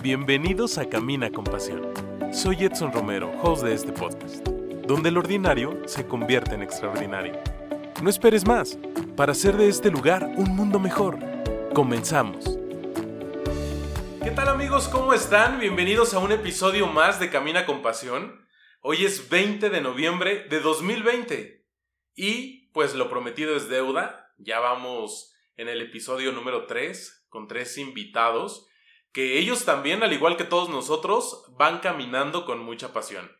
Bienvenidos a Camina con Pasión. Soy Edson Romero, host de este podcast, donde el ordinario se convierte en extraordinario. No esperes más para hacer de este lugar un mundo mejor. Comenzamos. ¿Qué tal amigos? ¿Cómo están? Bienvenidos a un episodio más de Camina con Pasión. Hoy es 20 de noviembre de 2020 y pues lo prometido es deuda. Ya vamos en el episodio número 3 con tres invitados que ellos también, al igual que todos nosotros, van caminando con mucha pasión.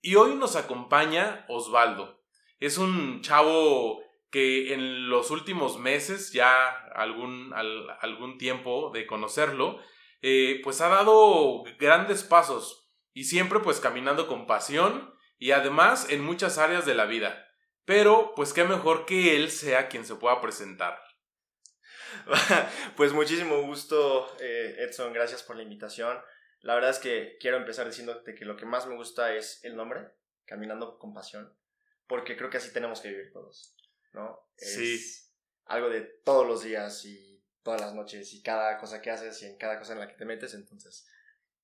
Y hoy nos acompaña Osvaldo. Es un chavo que en los últimos meses, ya algún, algún tiempo de conocerlo, eh, pues ha dado grandes pasos y siempre pues caminando con pasión y además en muchas áreas de la vida. Pero pues qué mejor que él sea quien se pueda presentar. pues muchísimo gusto, eh, Edson, gracias por la invitación. La verdad es que quiero empezar diciéndote que lo que más me gusta es el nombre, Caminando con Pasión, porque creo que así tenemos que vivir todos, ¿no? sí. Algo de todos los días y todas las noches y cada cosa que haces y en cada cosa en la que te metes, entonces,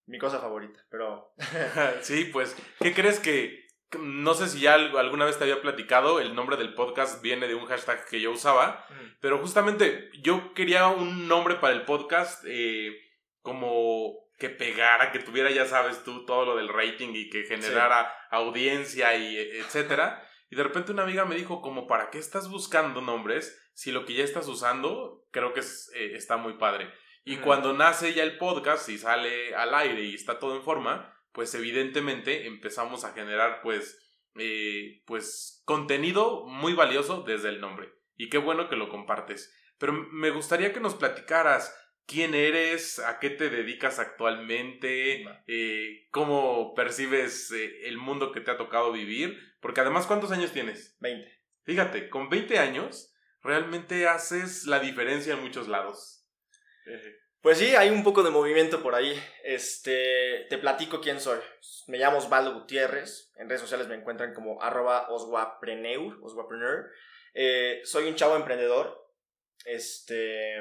mi cosa favorita, pero... sí, pues, ¿qué crees que no sé si ya alguna vez te había platicado, el nombre del podcast viene de un hashtag que yo usaba, pero justamente yo quería un nombre para el podcast eh, como que pegara, que tuviera, ya sabes tú, todo lo del rating y que generara audiencia y e, etcétera. Y de repente una amiga me dijo, como, ¿para qué estás buscando nombres si lo que ya estás usando creo que eh, está muy padre? Y cuando nace ya el podcast y sale al aire y está todo en forma, pues evidentemente empezamos a generar pues, eh, pues contenido muy valioso desde el nombre. Y qué bueno que lo compartes. Pero me gustaría que nos platicaras quién eres, a qué te dedicas actualmente, eh, cómo percibes eh, el mundo que te ha tocado vivir, porque además, ¿cuántos años tienes? 20. Fíjate, con 20 años realmente haces la diferencia en muchos lados. Pues sí, hay un poco de movimiento por ahí. Este, te platico quién soy. Me llamo Osvaldo Gutiérrez. En redes sociales me encuentran como arroba oswapreneur, oswapreneur. Eh, soy un chavo emprendedor. Este,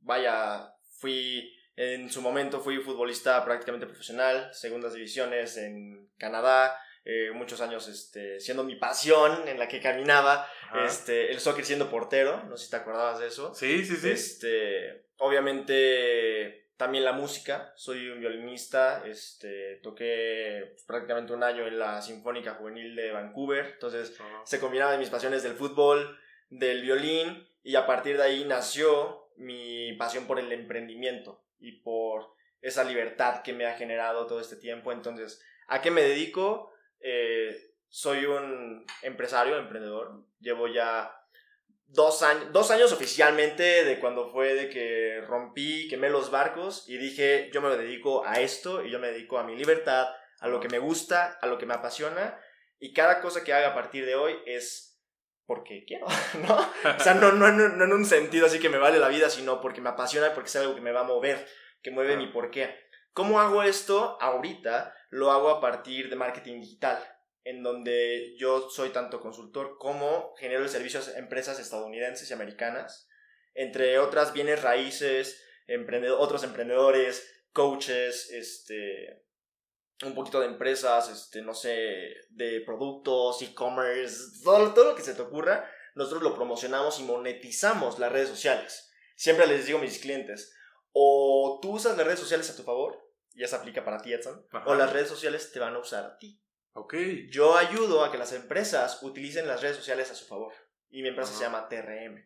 vaya, fui, en su momento fui futbolista prácticamente profesional, segundas divisiones en Canadá, eh, muchos años este, siendo mi pasión en la que caminaba, este, el soccer siendo portero, no sé si te acordabas de eso. Sí, sí, sí. Este, obviamente también la música, soy un violinista, este, toqué pues, prácticamente un año en la Sinfónica Juvenil de Vancouver, entonces se combinaban mis pasiones del fútbol, del violín, y a partir de ahí nació mi pasión por el emprendimiento y por esa libertad que me ha generado todo este tiempo. Entonces, ¿a qué me dedico? Eh, soy un empresario, emprendedor. Llevo ya dos años, dos años oficialmente de cuando fue de que rompí, quemé los barcos y dije, yo me dedico a esto y yo me dedico a mi libertad, a lo que me gusta, a lo que me apasiona y cada cosa que haga a partir de hoy es porque quiero, ¿no? O sea, no, no, no, en un sentido así que me vale la vida, sino porque me apasiona, porque es algo que me va a mover, que mueve mi porqué. ¿Cómo hago esto ahorita? Lo hago a partir de marketing digital, en donde yo soy tanto consultor como genero servicios a empresas estadounidenses y americanas, entre otras bienes raíces, otros emprendedores, coaches, este, un poquito de empresas, este, no sé, de productos, e-commerce, todo, todo lo que se te ocurra, nosotros lo promocionamos y monetizamos las redes sociales. Siempre les digo a mis clientes, o tú usas las redes sociales a tu favor, y eso aplica para ti, Edson, o las redes sociales te van a usar a ti. Ok. Yo ayudo a que las empresas utilicen las redes sociales a su favor. Y mi empresa se llama TRM.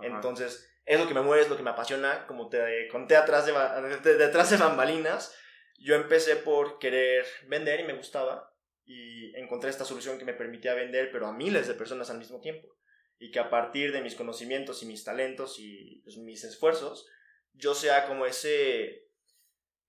Entonces, es lo que me mueve, es lo que me apasiona. Como te conté atrás de, detrás de bambalinas, yo empecé por querer vender y me gustaba. Y encontré esta solución que me permitía vender, pero a miles de personas al mismo tiempo. Y que a partir de mis conocimientos y mis talentos y pues, mis esfuerzos, yo sea como ese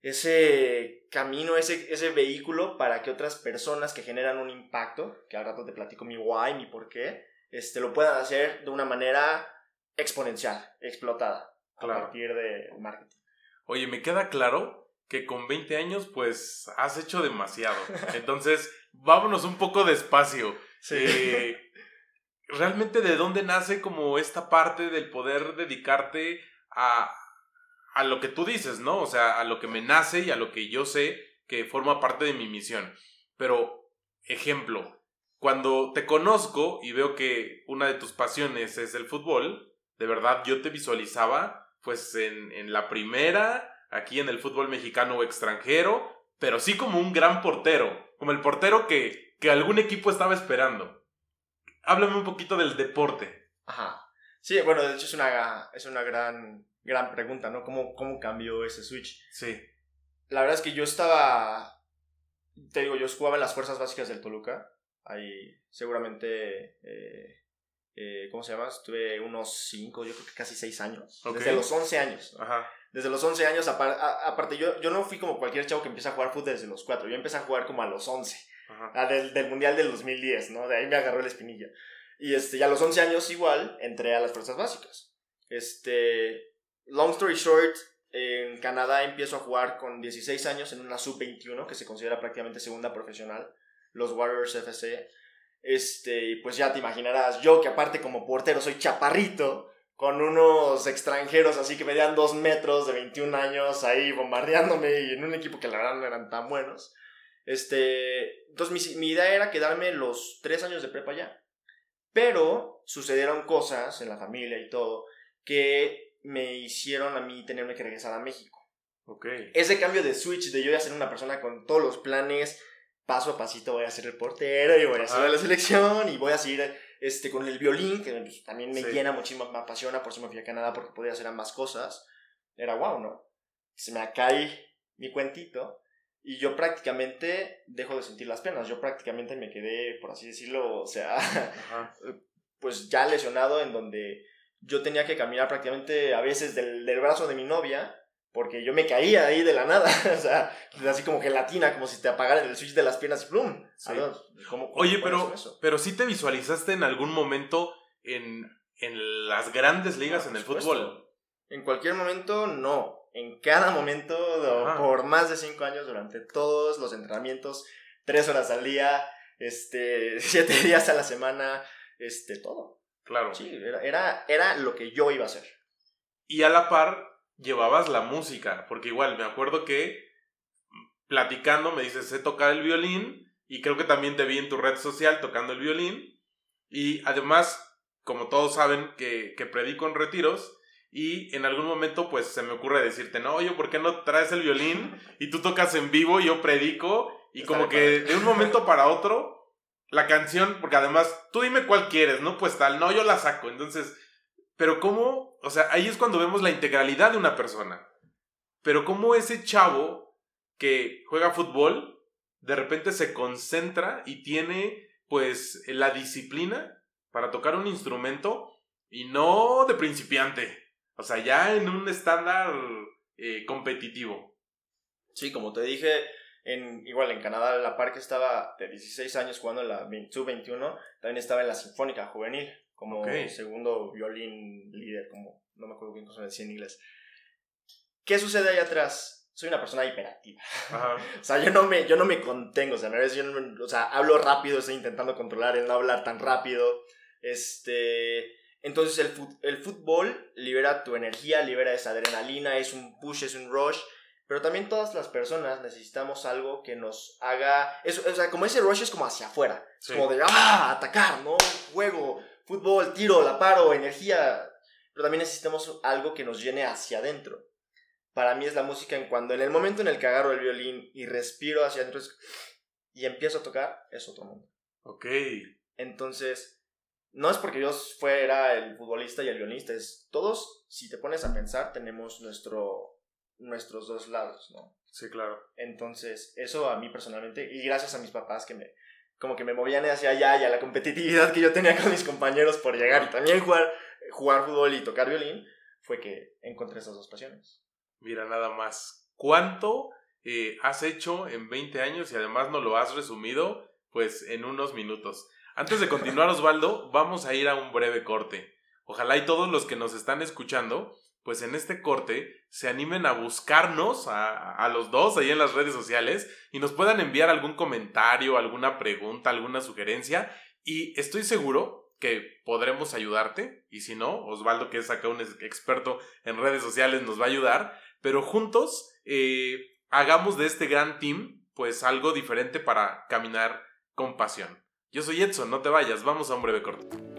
ese camino, ese, ese vehículo para que otras personas que generan un impacto, que al rato te platico mi why, mi por qué, este, lo puedan hacer de una manera exponencial, explotada, a partir de marketing. Oye, me queda claro que con 20 años, pues, has hecho demasiado. Entonces, vámonos un poco despacio. Sí. Eh, ¿Realmente de dónde nace como esta parte del poder dedicarte a, a lo que tú dices, ¿no? O sea, a lo que me nace y a lo que yo sé que forma parte de mi misión. Pero, ejemplo, cuando te conozco y veo que una de tus pasiones es el fútbol, de verdad yo te visualizaba pues en, en la primera, aquí en el fútbol mexicano o extranjero, pero sí como un gran portero, como el portero que, que algún equipo estaba esperando. Háblame un poquito del deporte. Ajá. Sí, bueno, de hecho es una, es una gran, gran pregunta, ¿no? ¿Cómo, ¿Cómo cambió ese switch? Sí. La verdad es que yo estaba, te digo, yo jugaba en las fuerzas básicas del Toluca. Ahí seguramente, eh, eh, ¿cómo se llama? Estuve unos 5, yo creo que casi 6 años. Desde los 11 años. Ajá. Desde los 11 años, aparte, yo, yo no fui como cualquier chavo que empieza a jugar fútbol desde los 4. Yo empecé a jugar como a los 11. Ajá. Del, del Mundial del 2010, ¿no? De ahí me agarró la espinilla. Y este, ya a los 11 años igual entré a las fuerzas básicas. Este, long story short, en Canadá empiezo a jugar con 16 años en una sub-21 que se considera prácticamente segunda profesional, los Warriors FC. Este, pues ya te imaginarás, yo que aparte como portero soy chaparrito, con unos extranjeros así que medían 2 metros de 21 años ahí bombardeándome y en un equipo que la verdad no eran tan buenos. Este, entonces mi, mi idea era quedarme los 3 años de prepa ya. Pero sucedieron cosas en la familia y todo que me hicieron a mí tenerme que regresar a México. Ok. Ese cambio de switch de yo ya ser una persona con todos los planes, paso a pasito voy a ser el portero y voy a ser la selección y voy a seguir este, con el violín, que pues, también me llena muchísimo, me apasiona, por eso me fui a Canadá porque podía hacer ambas cosas. Era wow, ¿no? Se me cae mi cuentito y yo prácticamente dejo de sentir las penas. Yo prácticamente me quedé, por así decirlo, o sea, pues ya lesionado en donde yo tenía que caminar prácticamente a veces del, del, brazo de mi novia porque yo me caía ahí de la nada, o sea, así como gelatina, como si te apagaran el switch de las piernas y ¡plum! Sí. Oye, pero, pero sí te visualizaste en algún momento en, en las grandes ligas en el supuesto. fútbol. En cualquier momento, no en cada momento por más de cinco años durante todos los entrenamientos, tres horas al día, este, siete días a la semana, este, todo. Claro. Sí, era, era, era lo que yo iba a hacer. Y a la par llevabas la música, porque igual me acuerdo que platicando me dices, sé tocar el violín, y creo que también te vi en tu red social tocando el violín, y además, como todos saben que, que predico en retiros, y en algún momento, pues se me ocurre decirte, no, oye, ¿por qué no traes el violín? Y tú tocas en vivo y yo predico. Y Está como que de un momento para otro, la canción, porque además, tú dime cuál quieres, ¿no? Pues tal, no, yo la saco. Entonces, pero cómo, o sea, ahí es cuando vemos la integralidad de una persona. Pero cómo ese chavo que juega fútbol, de repente se concentra y tiene, pues, la disciplina para tocar un instrumento y no de principiante. O sea, ya en un estándar eh, competitivo. Sí, como te dije, en, igual en Canadá, la par que estaba de 16 años jugando en la Sub-21, también estaba en la Sinfónica Juvenil, como okay. segundo violín líder, como no me acuerdo bien cómo se decía en inglés. ¿Qué sucede ahí atrás? Soy una persona hiperactiva. Ajá. o sea, yo no me, yo no me contengo, o sea, yo no, o sea, hablo rápido, estoy intentando controlar el no hablar tan rápido. Este entonces el, el fútbol libera tu energía, libera esa adrenalina, es un push, es un rush. Pero también todas las personas necesitamos algo que nos haga... Eso, o sea, como ese rush es como hacia afuera. Sí. Como de, ah, atacar, ¿no? Juego, fútbol, tiro, la paro, energía. Pero también necesitamos algo que nos llene hacia adentro. Para mí es la música en cuando, en el momento en el que agarro el violín y respiro hacia adentro y empiezo a tocar, es otro mundo. Ok. Entonces, no es porque yo fuera el futbolista y el guionista, es todos, si te pones a pensar, tenemos nuestro, nuestros dos lados, ¿no? Sí, claro. Entonces, eso a mí personalmente, y gracias a mis papás que me, como que me movían hacia allá y a la competitividad que yo tenía con mis compañeros por llegar y también jugar, jugar fútbol y tocar violín, fue que encontré esas dos pasiones. Mira, nada más. ¿Cuánto eh, has hecho en 20 años y además no lo has resumido? Pues en unos minutos. Antes de continuar, Osvaldo, vamos a ir a un breve corte. Ojalá y todos los que nos están escuchando, pues en este corte se animen a buscarnos a, a, los dos ahí en las redes sociales y nos puedan enviar algún comentario, alguna pregunta, alguna sugerencia. Y estoy seguro que podremos ayudarte. Y si no, Osvaldo, que es acá un experto en redes sociales, nos va a ayudar. pero juntos eh, hagamos de este gran team pues algo diferente para caminar con pasión. Yo soy Edson, no te vayas, vamos a un breve corte.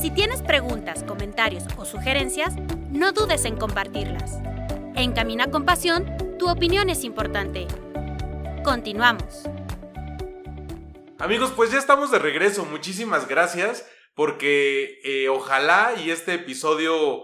Si tienes preguntas, comentarios o sugerencias, no dudes en compartirlas. En Camina con Pasión, tu opinión es importante. Continuamos. Amigos, pues ya estamos de regreso. Muchísimas gracias porque eh, ojalá y este episodio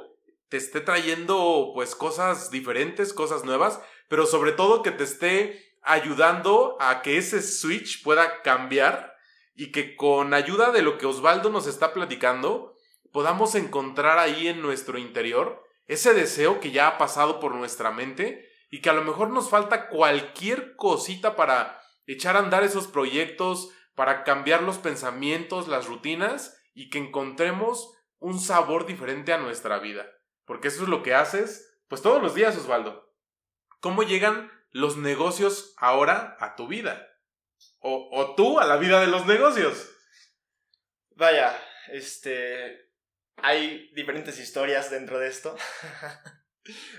te esté trayendo pues cosas diferentes, cosas nuevas, pero sobre todo que te esté ayudando a que ese switch pueda cambiar y que con ayuda de lo que Osvaldo nos está platicando podamos encontrar ahí en nuestro interior ese deseo que ya ha pasado por nuestra mente y que a lo mejor nos falta cualquier cosita para echar a andar esos proyectos, para cambiar los pensamientos, las rutinas y que encontremos un sabor diferente a nuestra vida. Porque eso es lo que haces, pues todos los días, Osvaldo. ¿Cómo llegan los negocios ahora a tu vida? O, o tú a la vida de los negocios. Vaya, este... Hay diferentes historias dentro de esto.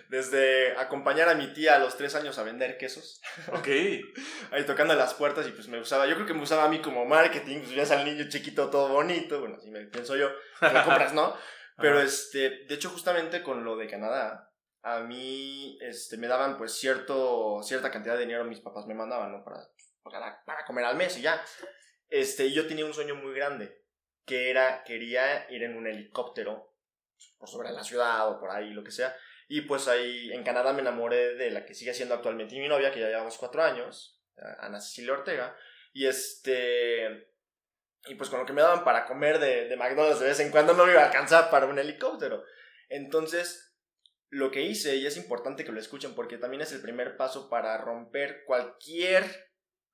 Desde acompañar a mi tía a los tres años a vender quesos. Ok. Ahí tocando las puertas y pues me usaba, yo creo que me usaba a mí como marketing, pues ya al niño chiquito todo bonito, bueno, así me pienso yo, me compras, ¿no? Pero este, de hecho justamente con lo de Canadá, a mí este, me daban pues cierto, cierta cantidad de dinero mis papás me mandaban, ¿no? Para, para, para comer al mes y ya. Este, yo tenía un sueño muy grande, que era, quería ir en un helicóptero por sobre la ciudad o por ahí, lo que sea, y pues ahí en Canadá me enamoré de la que sigue siendo actualmente mi novia, que ya llevamos cuatro años, Ana Cecilia Ortega. Y este. Y pues con lo que me daban para comer de, de McDonald's de vez en cuando no me iba a alcanzar para un helicóptero. Entonces, lo que hice, y es importante que lo escuchen porque también es el primer paso para romper cualquier,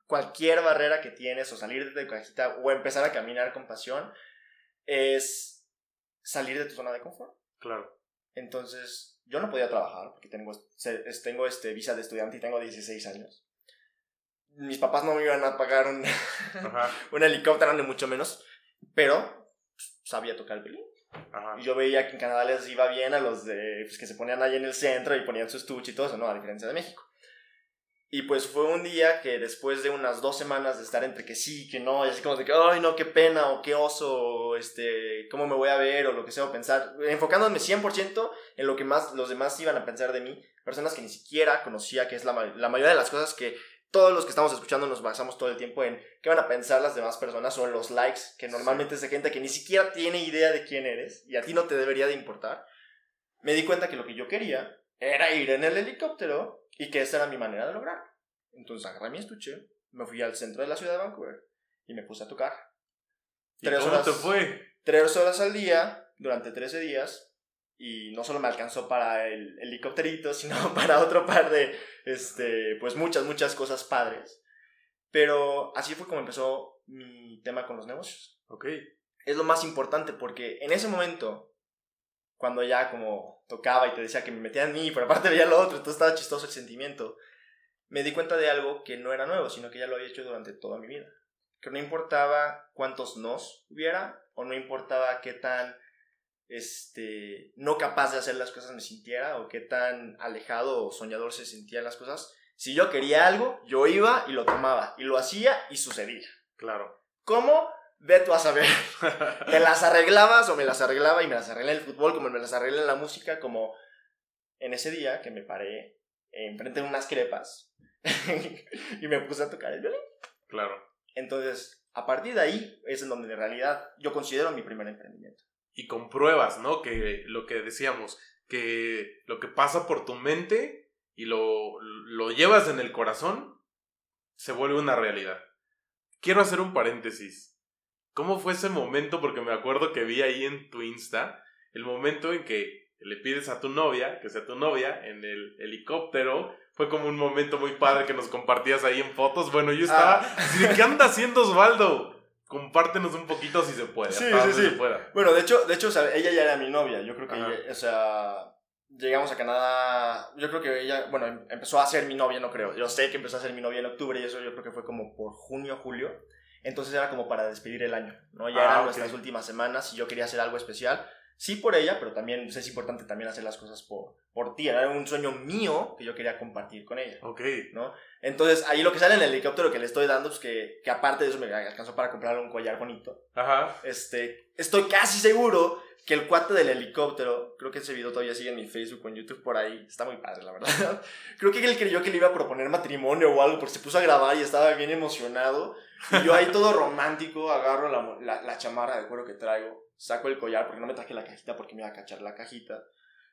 cualquier barrera que tienes o salir de tu cajita o empezar a caminar con pasión, es salir de tu zona de confort. Claro. Entonces, yo no podía trabajar porque tengo, tengo este visa de estudiante y tengo 16 años. Mis papás no me iban a pagar un, un helicóptero, ni mucho menos, pero pues, sabía tocar el violín. Y yo veía que en Canadá les iba bien a los de, pues, que se ponían ahí en el centro y ponían su estuche y todo eso, ¿no? A diferencia de México. Y pues fue un día que después de unas dos semanas de estar entre que sí, que no, y así como de que, ay, no, qué pena, o qué oso, o este, cómo me voy a ver, o lo que sea, o pensar, enfocándome 100% en lo que más los demás iban a pensar de mí, personas que ni siquiera conocía, que es la, la mayoría de las cosas que todos los que estamos escuchando nos basamos todo el tiempo en qué van a pensar las demás personas o en los likes, que normalmente es de gente que ni siquiera tiene idea de quién eres y a ti no te debería de importar. Me di cuenta que lo que yo quería era ir en el helicóptero y que esa era mi manera de lograr. Entonces agarré mi estuche, me fui al centro de la ciudad de Vancouver y me puse a tocar. ¿Y tres cómo horas, te fue? Tres horas al día, durante 13 días, y no solo me alcanzó para el helicópterito, sino para otro par de, este, pues muchas, muchas cosas padres. Pero así fue como empezó mi tema con los negocios. Ok. Es lo más importante porque en ese momento, cuando ya como tocaba y te decía que me metía en mí, pero aparte veía lo otro, entonces estaba chistoso el sentimiento, me di cuenta de algo que no era nuevo, sino que ya lo había hecho durante toda mi vida. Que no importaba cuántos nos hubiera, o no importaba qué tan este, no capaz de hacer las cosas me sintiera, o qué tan alejado o soñador se sentían las cosas. Si yo quería algo, yo iba y lo tomaba, y lo hacía y sucedía. Claro. ¿Cómo? Ve tú a saber. ¿Te las arreglabas o me las arreglaba y me las arreglé en el fútbol, como me las arreglé en la música, como en ese día que me paré enfrente de unas crepas y me puse a tocar el violín. Claro. Entonces, a partir de ahí es en donde en realidad yo considero mi primer emprendimiento. Y compruebas, ¿no? Que lo que decíamos, que lo que pasa por tu mente y lo, lo llevas en el corazón, se vuelve una realidad. Quiero hacer un paréntesis. ¿Cómo fue ese momento? Porque me acuerdo que vi ahí en tu Insta el momento en que le pides a tu novia, que sea tu novia, en el helicóptero. Fue como un momento muy padre que nos compartías ahí en fotos. Bueno, yo estaba. Ah. ¿Qué anda haciendo Osvaldo? Compártenos un poquito si se puede. Sí, sí, sí. Bueno, de hecho, de hecho ella ya era mi novia. Yo creo que, o sea, llegamos a Canadá. Yo creo que ella, bueno, em, empezó a ser mi novia, no creo. Yo sé que empezó a ser mi novia en octubre y eso yo creo que fue como por junio, julio. Entonces era como para despedir el año, ¿no? Ya ah, eran nuestras últimas semanas y yo quería hacer algo especial Sí por ella, pero también pues, es importante también hacer las cosas por, por ti. Era un sueño mío que yo quería compartir con ella. Ok. ¿no? Entonces, ahí lo que sale en el helicóptero que le estoy dando, pues que, que aparte de eso me alcanzó para comprarle un collar bonito. Ajá. Este, estoy casi seguro que el cuate del helicóptero, creo que ese video todavía sigue en mi Facebook o en YouTube por ahí, está muy padre, la verdad. creo que él creyó que le iba a proponer matrimonio o algo, porque se puso a grabar y estaba bien emocionado. Y yo ahí todo romántico, agarro la, la, la chamarra de cuero que traigo, saco el collar, porque no me traje la cajita porque me iba a cachar la cajita.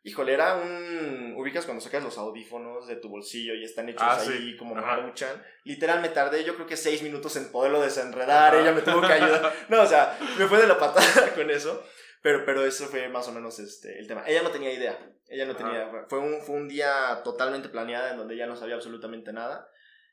Híjole, era un. Ubicas cuando sacas los audífonos de tu bolsillo y están hechos Ah, ahí sí. como Ajá. maruchan. Literal, me tardé yo creo que seis minutos en poderlo desenredar. Ella me tuvo que ayudar. No, o sea, me fue de la patada con eso. Pero, pero eso fue más o menos este, el tema. Ella no tenía idea. Ella no Ajá. tenía. Fue un, fue un día totalmente planeado en donde ella no sabía absolutamente nada.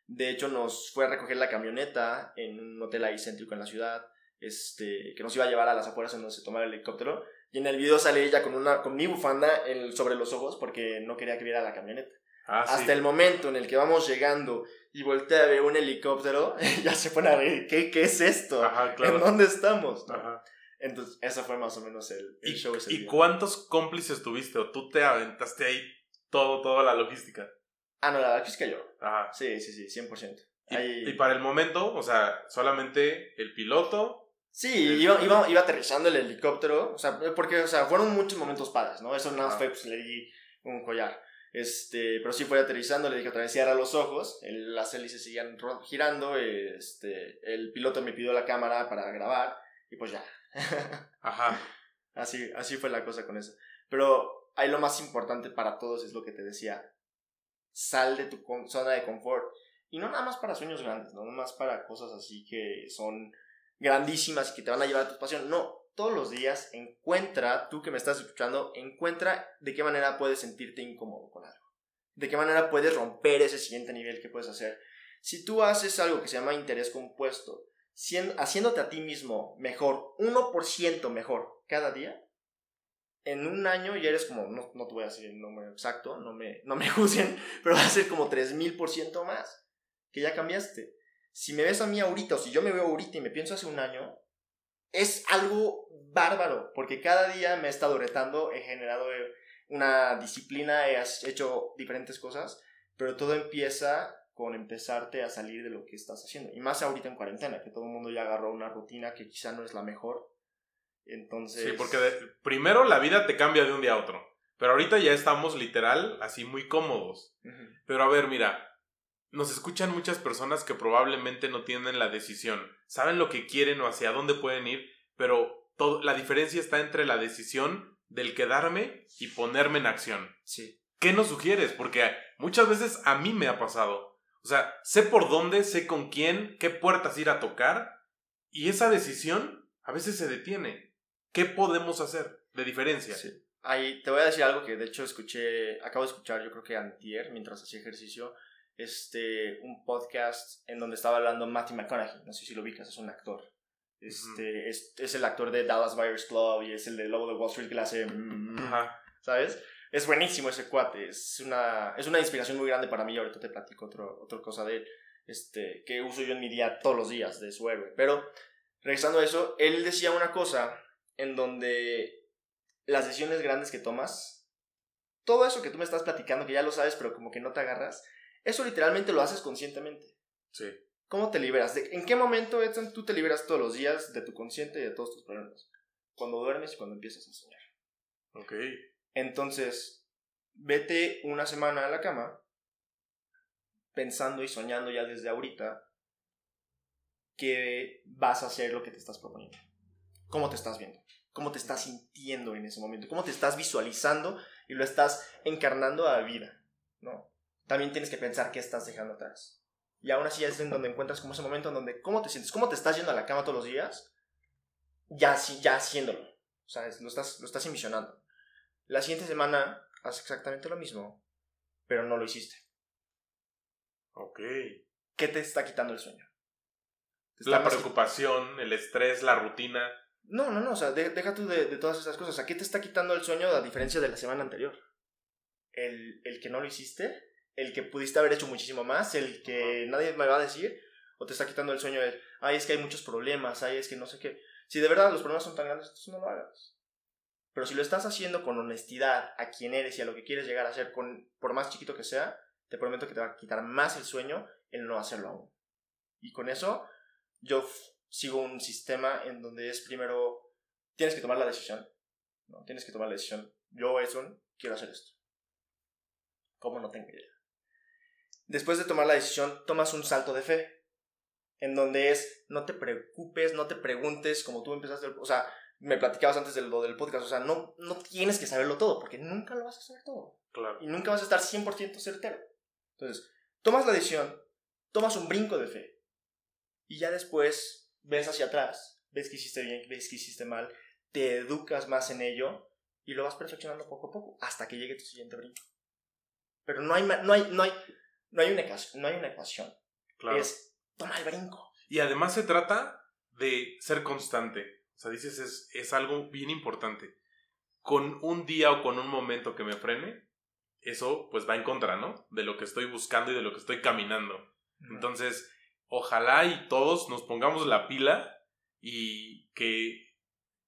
De hecho, nos fue a recoger la camioneta en un hotel ahí céntrico en la ciudad. Este, que nos iba a llevar a las afueras en donde se tomaba el helicóptero. Y en el video sale ella con, una, con mi bufanda en- sobre los ojos porque no quería que viera la camioneta. Ah, sí. Hasta el momento en el que vamos llegando y voltea a ver un helicóptero, ya se pone a reír. ¿Qué, qué es esto? Ajá, claro. ¿En dónde estamos? Ajá. Entonces, eso fue más o menos el, el ¿Y, show ese ¿Y día. cuántos cómplices tuviste? ¿O tú te aventaste ahí todo, toda la logística? Ah, no, la que yo. Ajá. Sí, sí, sí, 100%. Y, Ahí- y para el momento, o sea, solamente el piloto. Sí, iba, iba, iba aterrizando el helicóptero, o sea, porque, o sea, fueron muchos momentos padres, ¿no? Eso nada más fue, pues, le di un collar. Este, pero sí fue aterrizando, le dije otra vez, cierra los ojos, el- las hélices seguían girando, este, el piloto me pidió la cámara para grabar, y pues ya. Ajá. así, así fue la cosa con eso. Pero ahí lo más importante para todos es lo que te decía, sal de tu zona de confort. Y no nada más para sueños grandes, no nada más para cosas así que son grandísimas y que te van a llevar a tu pasión. No, todos los días encuentra, tú que me estás escuchando, encuentra de qué manera puedes sentirte incómodo con algo. De qué manera puedes romper ese siguiente nivel que puedes hacer. Si tú haces algo que se llama interés compuesto, sien- haciéndote a ti mismo mejor, 1% mejor cada día, en un año ya eres como, no, no te voy a decir el número exacto, no me, no me juzguen, pero va a ser como 3000% más, que ya cambiaste. Si me ves a mí ahorita, o si yo me veo ahorita y me pienso hace un año, es algo bárbaro, porque cada día me he estado retando, he generado una disciplina, he hecho diferentes cosas, pero todo empieza con empezarte a salir de lo que estás haciendo. Y más ahorita en cuarentena, que todo el mundo ya agarró una rutina que quizá no es la mejor. Entonces... Sí, porque de- primero la vida te cambia de un día a otro. Pero ahorita ya estamos literal así muy cómodos. Ujú. Pero a ver, mira, nos escuchan muchas personas que probablemente no tienen la decisión. Saben lo que quieren o hacia dónde pueden ir, pero todo, la diferencia está entre la decisión del quedarme y ponerme en acción. Sí. ¿Qué nos sugieres? Porque muchas veces a mí me ha pasado. O sea, sé por dónde, sé con quién, qué puertas ir a tocar, y esa decisión a veces se detiene. ¿Qué podemos hacer de diferencia? Sí. Ahí te voy a decir algo que de hecho escuché, acabo de escuchar, yo creo que antier, mientras hacía ejercicio, este, un podcast en donde estaba hablando Matthew McConaughey, no sé si lo ubicas, es un actor. Este, es, es el actor de Dallas Buyers Club y es el de Lobo de Wall Street que hace... mm, Ajá. ¿Sabes? Es buenísimo ese cuate, es una, es una inspiración muy grande para mí, ahorita te platico otro, otra cosa de él, este, que uso yo en mi día todos los días de su héroe. Pero, regresando a eso, él decía una cosa en donde las decisiones grandes que tomas, todo eso que tú me estás platicando, que ya lo sabes, pero como que no te agarras, eso literalmente lo haces conscientemente. Sí. ¿Cómo te liberas? ¿De- ¿En qué momento, Edson, tú te liberas todos los días de tu consciente y de todos tus problemas? Cuando duermes y cuando empiezas a soñar. Ok. Entonces, vete una semana a la cama pensando y soñando ya desde ahorita que vas a hacer lo que te estás proponiendo. ¿Cómo te estás viendo? ¿Cómo te estás sintiendo en ese momento? ¿Cómo te estás visualizando y lo estás encarnando a la vida? ¿no? También tienes que pensar qué estás dejando atrás. Y aún así es en donde encuentras como ese momento en donde, ¿cómo te sientes? ¿Cómo te estás yendo a la cama todos los días? Ya, ya haciéndolo. O sea, lo estás, lo estás envisionando. La siguiente semana haz exactamente lo mismo, pero no lo hiciste. Ok. ¿Qué te está quitando el sueño? ¿Te está La preocupación, el estrés, la rutina. No, no, no, o sea, de- deja tú de, de todas esas cosas. Sea, ¿qué te está quitando el sueño a diferencia de la semana anterior? El, el que no lo hiciste, el que pudiste haber hecho muchísimo más, el que nadie me va a decir, o te está quitando el sueño de, ay, es que hay muchos problemas, ay, es que no sé qué. Si de verdad los problemas son tan grandes, entonces no lo hagas. Pero si lo estás haciendo con honestidad a quien eres y a lo que quieres llegar a ser, con, por más chiquito que sea, te prometo que te va a quitar más el sueño el no hacerlo aún. Y con eso, yo sigo un sistema en donde es primero, tienes que tomar la decisión. ¿no? Tienes que tomar la decisión. Yo, Edson, quiero hacer esto. ¿Cómo no tengo idea? Después de tomar la decisión, tomas un salto de fe. En donde es, no te preocupes, no te preguntes, como tú empezaste, o sea, me platicabas antes de lo del podcast, o sea, no, no tienes que saberlo todo, porque nunca lo vas a saber todo. Claro. Y nunca vas a estar 100% certero. Entonces, tomas la decisión, tomas un brinco de fe, y ya después ves hacia atrás, ves que hiciste bien, ves que hiciste mal, te educas más en ello, y lo vas perfeccionando poco a poco, hasta que llegue tu siguiente brinco. Pero no hay, no hay, no hay, no hay, una, ecuación, no hay una ecuación. Claro. Es, toma el brinco. Y además se trata de ser constante. O sea, dices, es, es algo bien importante. Con un día o con un momento que me frene, eso pues va en contra, ¿no? De lo que estoy buscando y de lo que estoy caminando. Entonces, ojalá y todos nos pongamos la pila y que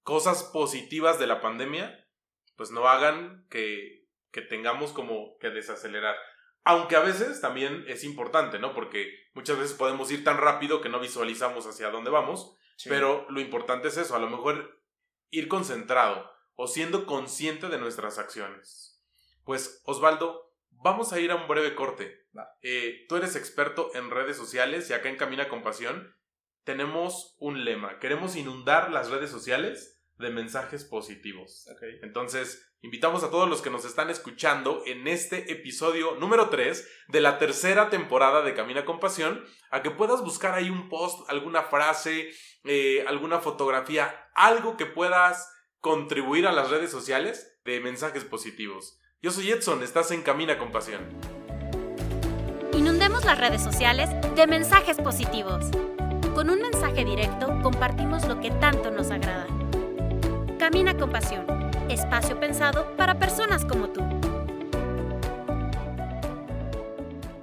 cosas positivas de la pandemia pues no hagan que, que tengamos como que desacelerar. Aunque a veces también es importante, ¿no? Porque muchas veces podemos ir tan rápido que no visualizamos hacia dónde vamos Sí. pero lo importante es eso, a lo mejor ir concentrado o siendo consciente de nuestras acciones. Pues Osvaldo, vamos a ir a un breve corte. Eh, tú eres experto en redes sociales y acá en Camina con Pasión tenemos un lema. Queremos inundar las redes sociales de mensajes positivos. Entonces, invitamos a todos los que nos están escuchando en este episodio número 3 de la tercera temporada de Camina con Pasión a que puedas buscar ahí un post, alguna frase, eh, alguna fotografía, algo que puedas contribuir a las redes sociales de mensajes positivos. Yo soy Edson, estás en Camina con Pasión. Inundemos las redes sociales de mensajes positivos. Con un mensaje directo compartimos lo que tanto nos agrada. Camina con pasión. Espacio pensado para personas como tú.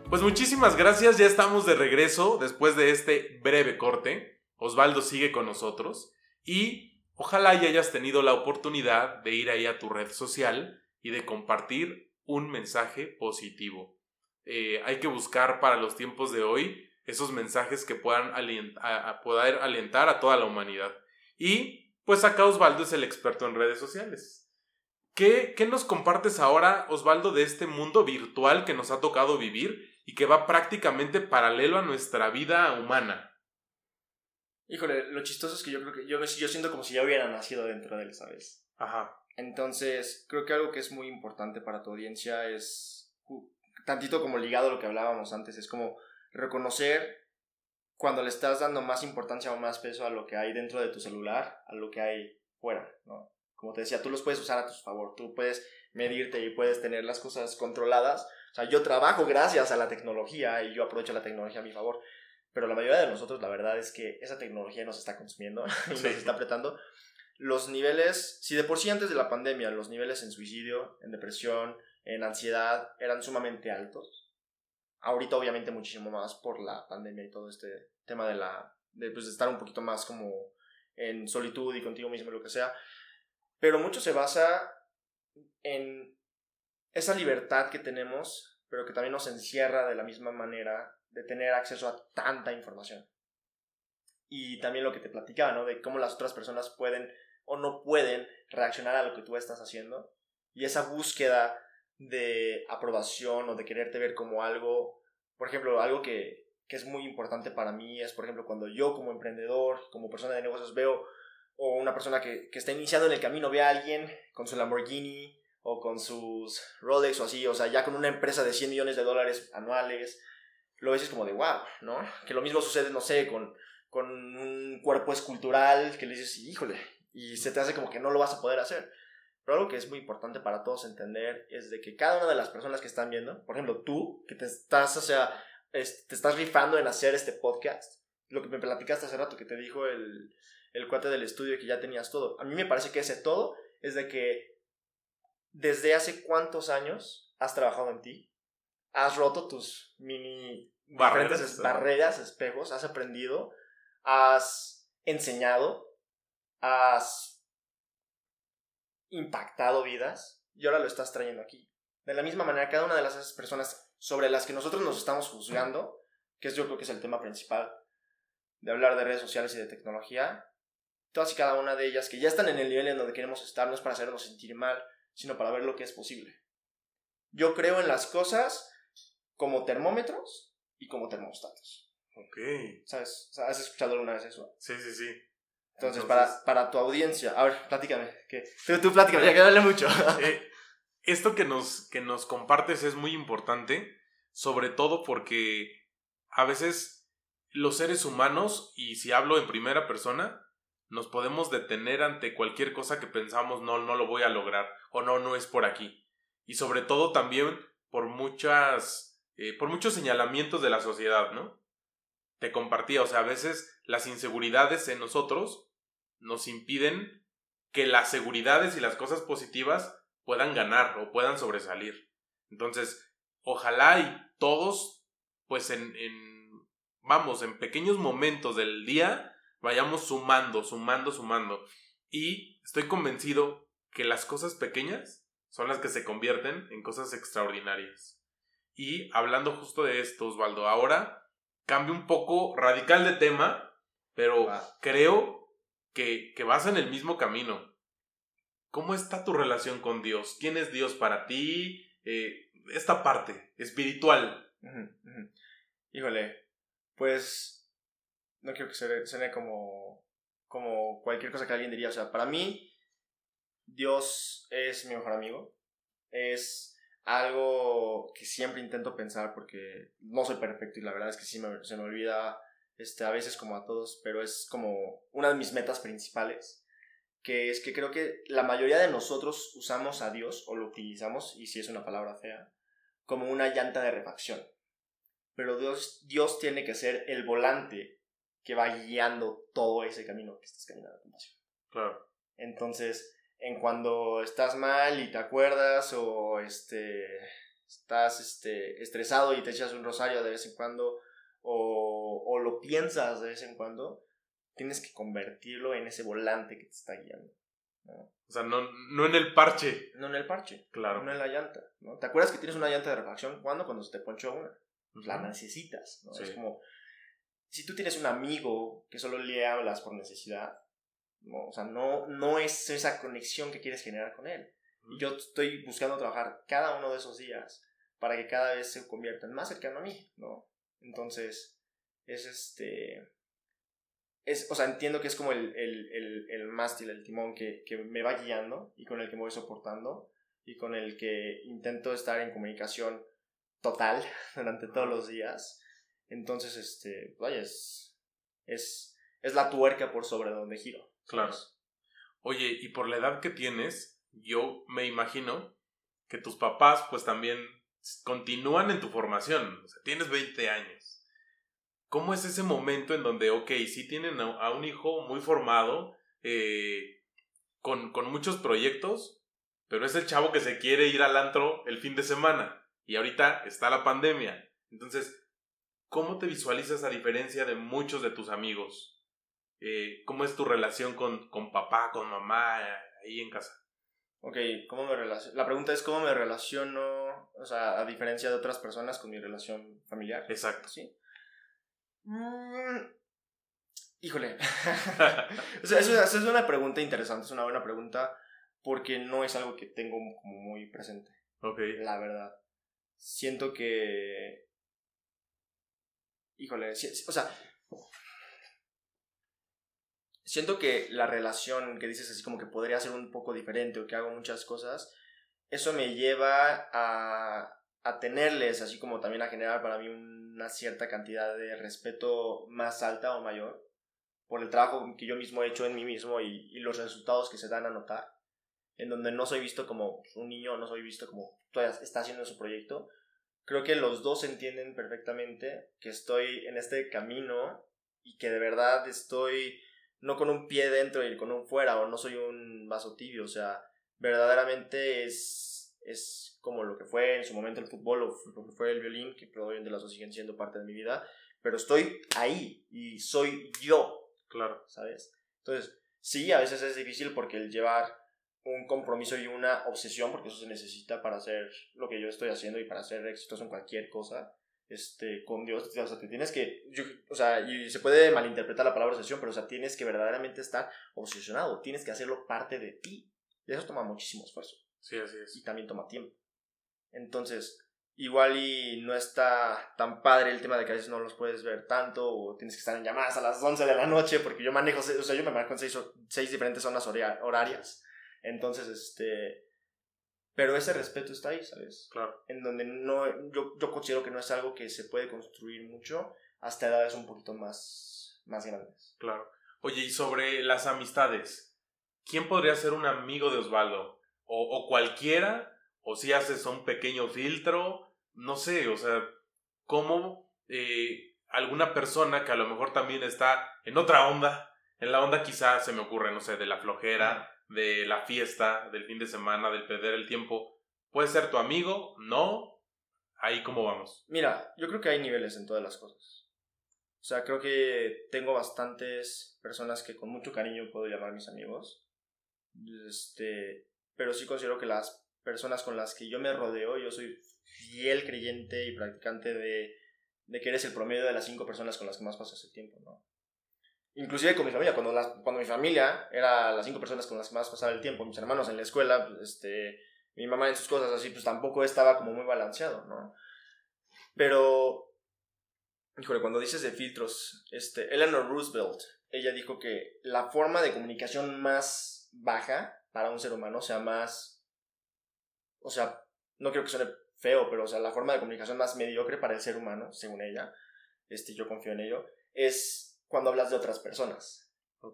Pues muchísimas gracias, ya estamos de regreso después de este breve corte. Osvaldo sigue con nosotros y ojalá y hayas tenido la oportunidad de ir ahí a tu red social y de compartir un mensaje positivo. Eh, hay que buscar para los tiempos de hoy esos mensajes que puedan alient- poder alentar a toda la humanidad. Y pues acá Osvaldo es el experto en redes sociales. ¿Qué, ¿Qué nos compartes ahora, Osvaldo, de este mundo virtual que nos ha tocado vivir y que va prácticamente paralelo a nuestra vida humana? Híjole, lo chistoso es que yo creo que yo, yo siento como si ya hubiera nacido dentro de él, ¿sabes? Ajá. Entonces, creo que algo que es muy importante para tu audiencia es, tantito como ligado a lo que hablábamos antes, es como reconocer cuando le estás dando más importancia o más peso a lo que hay dentro de tu celular, a lo que hay fuera, ¿no? Como te decía, tú los puedes usar a tu favor, tú puedes medirte y puedes tener las cosas controladas. O sea, yo trabajo gracias a la tecnología y yo aprovecho la tecnología a mi favor. Pero la mayoría de nosotros, la verdad es que esa tecnología nos está consumiendo y nos está apretando los niveles, si de por sí antes de la pandemia los niveles en suicidio, en depresión, en ansiedad eran sumamente altos, ahorita obviamente muchísimo más por la pandemia y todo este tema de la de, pues, de estar un poquito más como en solitud y contigo mismo lo que sea, pero mucho se basa en esa libertad que tenemos, pero que también nos encierra de la misma manera de tener acceso a tanta información. Y también lo que te platicaba, ¿no? De cómo las otras personas pueden o no pueden reaccionar a lo que tú estás haciendo. Y esa búsqueda de aprobación o de quererte ver como algo, por ejemplo, algo que, que es muy importante para mí es, por ejemplo, cuando yo como emprendedor, como persona de negocios veo, o una persona que, que está iniciando en el camino ve a alguien con su Lamborghini o con sus Rolex o así, o sea, ya con una empresa de 100 millones de dólares anuales, lo ves como de wow, ¿no? Que lo mismo sucede, no sé, con, con un cuerpo escultural que le dices, híjole, y se te hace como que no lo vas a poder hacer. Pero algo que es muy importante para todos entender es de que cada una de las personas que están viendo, por ejemplo, tú, que te estás, o sea, es- te estás rifando en hacer este podcast, lo que me platicaste hace rato, que te dijo el, el cuate del estudio que ya tenías todo. A mí me parece que ese todo es de que desde hace cuántos años has trabajado en ti, has roto tus mini Barreras, barreras, espejos, has aprendido, has enseñado, has impactado vidas y ahora lo estás trayendo aquí. De la misma manera, cada una de las personas sobre las que nosotros nos estamos juzgando, que es yo creo que es el tema principal de hablar de redes sociales y de tecnología, todas y cada una de ellas que ya están en el nivel en donde queremos estar, no es para hacernos sentir mal, sino para ver lo que es posible. Yo creo en las cosas como termómetros y como termostatos. Ok. ¿Sabes? ¿Has escuchado alguna vez eso? Sí, sí, sí. Entonces, Para, para tu audiencia, a ver, platícame. ¿qué? Tú, tú platícame, ya que darle mucho. Eh, esto que nos, que nos compartes es muy importante, sobre todo porque a veces los seres humanos, y si hablo en primera persona, nos podemos detener ante cualquier cosa que pensamos no, no lo voy a lograr o no, no es por aquí. Y sobre todo también por muchas, eh, por muchos señalamientos de la sociedad, ¿no? Te compartía, o sea, a veces las inseguridades en nosotros nos impiden que las seguridades y las cosas positivas puedan ganar o puedan sobresalir. Entonces, ojalá y todos, pues en, en vamos, en pequeños momentos del día, vayamos sumando, sumando, sumando. Y estoy convencido que las cosas pequeñas son las que se convierten en cosas extraordinarias. Y hablando justo de esto, Osvaldo, ahora cambio un poco radical de tema, pero creo que, que vas en el mismo camino. ¿Cómo está tu relación con Dios? ¿Quién es Dios para ti? Eh, esta parte espiritual. Híjole, pues no quiero que suene como, como cualquier cosa que alguien diría. O sea, para mí, Dios es mi mejor amigo. Es algo que siempre intento pensar porque no soy perfecto y la verdad es que sí se me olvida este, a veces como a todos, pero es como una de mis metas principales, que es que creo que la mayoría de nosotros usamos a Dios o lo utilizamos, y si es una palabra fea, como una llanta de refacción. Pero Dios, Dios tiene que ser el volante que va guiando todo ese camino que estás caminando con pasión. Claro. Entonces, en cuando estás mal y te acuerdas o este estás este, estresado y te echas un rosario de vez en cuando o, o lo piensas de vez en cuando, tienes que convertirlo en ese volante que te está guiando. O sea, no, no en el parche. No en el parche. Claro. No en la llanta. ¿no? ¿Te acuerdas que tienes una llanta de refacción? ¿Cuándo? Cuando se te ponchó una. Pues la necesitas. ¿no? Es como, si tú tienes un amigo que solo le hablas por necesidad, no, o sea, no, no es esa conexión que quieres generar con él. Y yo estoy buscando trabajar cada uno de esos días para que cada vez se conviertan más cercano a mí, ¿no? Entonces, es este... Es, o sea, entiendo que es como el, el, el, el mástil, el timón que, que me va guiando y con el que me voy soportando y con el que intento estar en comunicación total durante todos los días entonces, este, vaya, es, es, la tuerca por sobre donde giro. Claro. Oye, y por la edad que tienes, yo me imagino que tus papás pues también continúan en tu formación. O sea, tienes 20 años. ¿Cómo es ese momento en donde, ok, sí tienen a, un hijo muy formado, eh, con, con muchos proyectos, pero es el chavo que se quiere ir al antro el fin de semana y ahorita está la pandemia. Entonces, ¿Cómo te visualizas a diferencia de muchos de tus amigos? Eh, ¿Cómo es tu relación con, con papá, con mamá, ahí en casa? Ok, ¿cómo me relaciono? La pregunta es cómo me relaciono, o sea, a diferencia de otras personas con mi relación familiar. Exacto. Sí. Mm, híjole. o sea, es, es una pregunta interesante, es una buena pregunta porque no es algo que tengo como muy presente. Ok. La verdad. Siento que híjole, o sea, siento que la relación que dices así como que podría ser un poco diferente o que hago muchas cosas, eso me lleva a, a tenerles, así como también a generar para mí una cierta cantidad de respeto más alta o mayor por el trabajo que yo mismo he hecho en mí mismo y, los resultados que se dan a notar, en donde no soy visto como un niño, no soy visto como todavía está haciendo su proyecto, creo que los dos entienden perfectamente que estoy en este camino y que de verdad estoy no con un pie dentro y con un fuera o no soy un vaso tibio, o sea, verdaderamente es, es como lo que fue en su momento el fútbol o lo que fue el violín, que probablemente las dos siguen siendo parte de mi vida, pero estoy ahí y soy yo. Claro. ¿Sabes? Entonces, sí, a veces es difícil porque el llevar un compromiso y una obsesión, porque eso se necesita para hacer lo que yo estoy haciendo y para ser exitoso en cualquier cosa, este, con Dios, o sea, te tienes que, o sea, y se puede malinterpretar la palabra obsesión, pero o sea, tienes que verdaderamente estar obsesionado, tienes que hacerlo parte de ti, y eso toma muchísimo esfuerzo. Sí, así es. Y también toma tiempo. Entonces, igual y no está tan padre el tema de que a veces no los puedes ver tanto o tienes que estar en llamadas a las 11 de la noche porque yo manejo, o sea, yo me manejo en seis, seis diferentes zonas horarias. Entonces, este... Pero ese respeto está ahí, ¿sabes? Claro. En donde no, yo, yo considero que no es algo que se puede construir mucho hasta edades un poquito más, más grandes. Claro. Oye, y sobre las amistades, ¿quién podría ser un amigo de Osvaldo? O, o cualquiera, o si haces un pequeño filtro, no sé, o sea, cómo eh, alguna persona que a lo mejor también está en otra onda, en la onda quizá se me ocurre, no sé, de la flojera, de la fiesta, del fin de semana, del perder el tiempo, puede ser tu amigo, no, ahí cómo vamos. Mira, yo creo que hay niveles en todas las cosas. O sea, creo que tengo bastantes personas que con mucho cariño puedo llamar mis amigos. Este, pero sí considero que las personas con las que yo me rodeo, yo soy fiel creyente y practicante de, de que eres el promedio de las cinco personas con las que más pasas el tiempo, ¿no? Inclusive con mi familia, cuando, cuando mi familia era las cinco personas con las que más pasaba el tiempo, mis hermanos en la escuela, este, mi mamá en sus cosas así, pues tampoco estaba como muy balanceado, ¿no? Pero, híjole, cuando dices de filtros, este, Eleanor Roosevelt, ella dijo que la forma de comunicación más baja para un ser humano, sea, más, o sea, no creo que suene feo, pero, o sea, la forma de comunicación más mediocre para el ser humano, según ella, este, yo confío en ello, es cuando hablas de otras personas.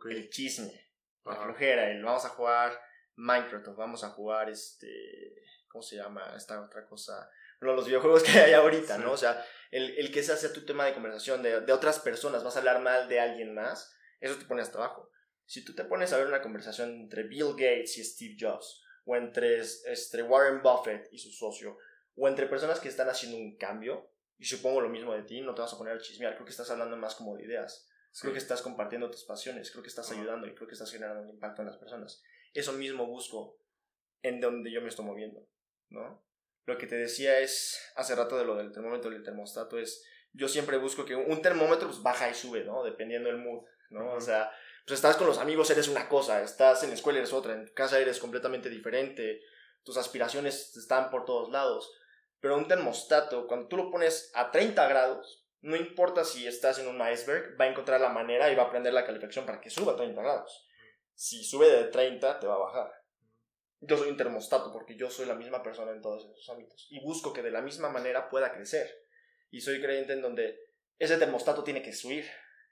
El chisme, la flojera, el vamos a jugar Minecraft o vamos a jugar este, ¿cómo se llama? Esta otra cosa. Bueno, los videojuegos que hay ahorita, ¿no? O sea, el, el que ese sea tu tema de conversación de, de otras personas, vas a hablar mal de alguien más, eso te pone hasta abajo. Si tú te pones a ver una conversación entre Bill Gates y Steve Jobs, o entre, entre Warren Buffett y su socio, o entre personas que están haciendo un cambio, y supongo lo mismo de ti, no te vas a poner a chismear, creo que estás hablando más como de ideas. Creo que estás compartiendo tus pasiones, creo que estás ayudando y creo que estás generando un impacto en las personas. Eso mismo busco en donde yo me estoy moviendo, ¿no? Lo que te decía es, hace rato de lo del termómetro y el termostato, es, yo siempre busco que un termómetro pues baja y sube, ¿no? Dependiendo del mood, ¿no? O sea, pues estás con los amigos, eres una cosa, estás en la escuela, eres otra, en casa eres completamente diferente, tus aspiraciones están por todos lados. Pero un termostato, cuando tú lo pones a 30 grados, no importa si estás en un iceberg, va a encontrar la manera y va a aprender la calefacción para que suba a 30 grados. Si sube de 30, te va a bajar. Yo soy un termostato porque yo soy la misma persona en todos esos ámbitos y busco que de la misma manera pueda crecer. Y soy creyente en donde ese termostato tiene que subir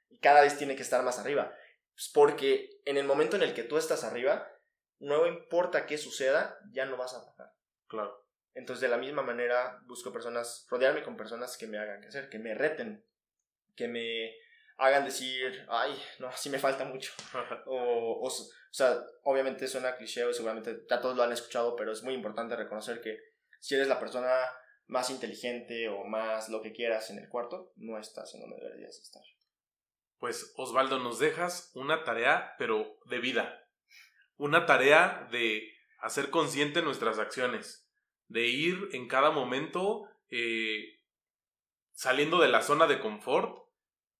y cada vez tiene que estar más arriba. Pues porque en el momento en el que tú estás arriba, no importa qué suceda, ya no vas a bajar. Claro. Entonces, de la misma manera, busco personas, rodearme con personas que me hagan crecer, que me reten, que me hagan decir, ay, no, sí me falta mucho. o, o, sea, obviamente suena cliché y seguramente ya todos lo han escuchado, pero es muy importante reconocer que si eres la persona más inteligente o más lo que quieras en el cuarto, no estás en donde deberías estar. Pues Osvaldo, nos dejas una tarea, pero de vida. Una tarea de hacer consciente nuestras acciones de ir en cada momento eh, saliendo de la zona de confort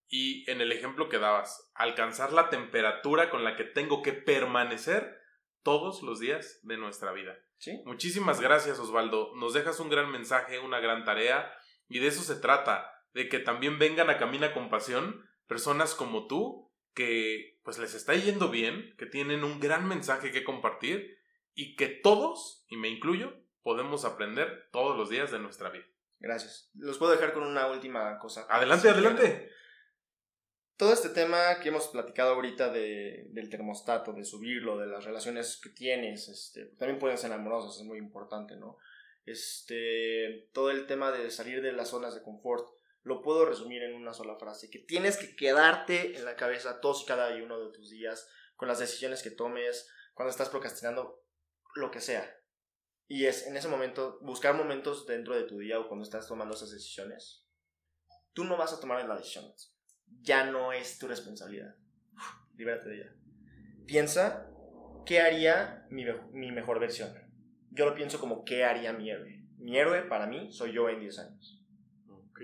y en el ejemplo que dabas, alcanzar la temperatura con la que tengo que permanecer todos los días de nuestra vida. ¿Sí? Muchísimas gracias Osvaldo, nos dejas un gran mensaje, una gran tarea y de eso se trata, de que también vengan a Camina con Pasión personas como tú que pues les está yendo bien, que tienen un gran mensaje que compartir y que todos, y me incluyo, podemos aprender todos los días de nuestra vida. Gracias. Los puedo dejar con una última cosa. Adelante, adelante. Todo este tema que hemos platicado ahorita de, del termostato, de subirlo, de las relaciones que tienes, este, también pueden ser amorosas, es muy importante, ¿no? Este, todo el tema de salir de las zonas de confort, lo puedo resumir en una sola frase, que tienes que quedarte en la cabeza todos y cada uno de tus días, con las decisiones que tomes, cuando estás procrastinando, lo que sea. Y es en ese momento, buscar momentos dentro de tu día o cuando estás tomando esas decisiones. Tú no vas a tomar la decisión. Ya no es tu responsabilidad. Libérate de ella. Piensa ¿qué haría mi, mi mejor versión? Yo lo pienso como, ¿qué haría mi héroe? Mi héroe para mí soy yo en 10 años. Ok.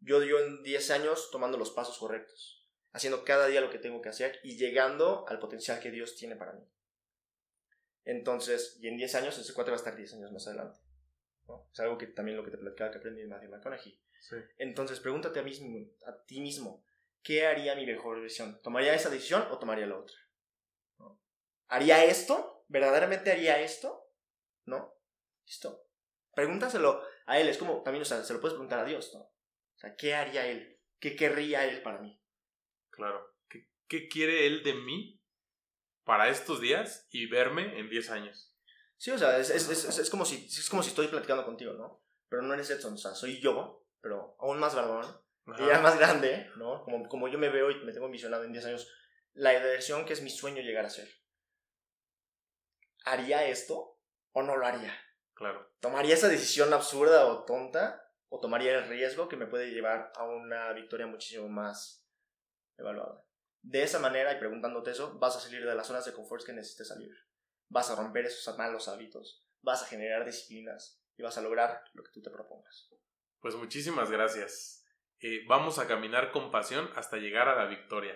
Yo, yo en 10 años tomando los pasos correctos, haciendo cada día lo que tengo que hacer y llegando al potencial que Dios tiene para mí. Entonces, y en 10 años, ese cuate va a estar 10 años más adelante. ¿no? Es algo que también lo que te platicaba que aprendí en Matthew McConaughey. Sí. Entonces, pregúntate a, mismo, a ti mismo, ¿qué haría mi mejor versión? ¿Tomaría esa decisión o tomaría la otra? ¿No? ¿Haría esto? ¿Verdaderamente haría esto? ¿No? ¿Listo? Pregúntaselo a él, es como también, o sea, se lo puedes preguntar a Dios, ¿no? O sea, ¿qué haría él? ¿Qué querría él para mí? Claro. ¿Qué, qué quiere él de mí para estos días y verme en 10 años? Sí, o sea, es, es, es, es como si, es como si estoy platicando contigo, ¿no? Pero no eres Edson, o sea, soy yo, pero aún más barbón, y ya más grande, ¿no? Como, como yo me veo y me tengo visionado en 10 años, la versión que es mi sueño llegar a ser. ¿Haría esto o no lo haría? Claro. ¿Tomaría esa decisión absurda o tonta? ¿O tomaría el riesgo que me puede llevar a una victoria muchísimo más evaluada? De esa manera, y preguntándote eso, vas a salir de las zonas de confort que necesites salir. Vas a romper esos malos hábitos, vas a generar disciplinas y vas a lograr lo que tú te propongas. Pues muchísimas gracias. Eh, vamos a caminar con pasión hasta llegar a la victoria.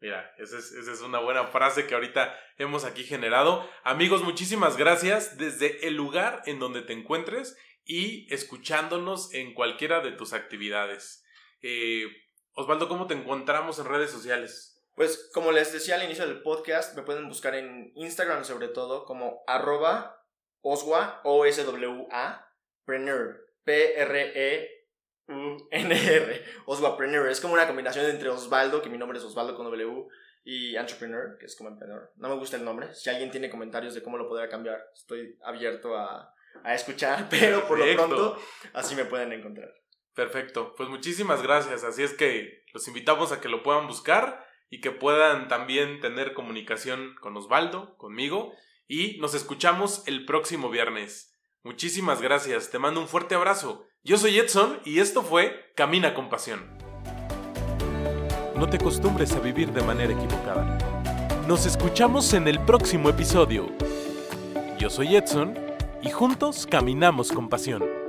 Mira, esa es, esa es, una buena frase que ahorita hemos aquí generado. Amigos, muchísimas gracias desde el lugar en donde te encuentres y escuchándonos en cualquiera de tus actividades. Eh, Osvaldo, ¿cómo te encontramos en redes sociales? Pues como les decía al inicio del podcast, me pueden buscar en Instagram sobre todo como arroba oswa, O-S-W-A, preneur, P-R-E-U-N-R, oswapreneur. Es como una combinación entre Osvaldo, que mi nombre es Osvaldo con W, y entrepreneur, que es como emprendedor. No me gusta el nombre. Si alguien tiene comentarios de cómo lo podría cambiar, estoy abierto a, a escuchar, pero por Perfecto. lo pronto así me pueden encontrar. Perfecto, pues muchísimas gracias. Así es que los invitamos a que lo puedan buscar y que puedan también tener comunicación con Osvaldo, conmigo, y nos escuchamos el próximo viernes. Muchísimas gracias, te mando un fuerte abrazo. Yo soy Edson y esto fue Camina con Pasión. No te acostumbres a vivir de manera equivocada. Nos escuchamos en el próximo episodio. Yo soy Edson y juntos caminamos con pasión.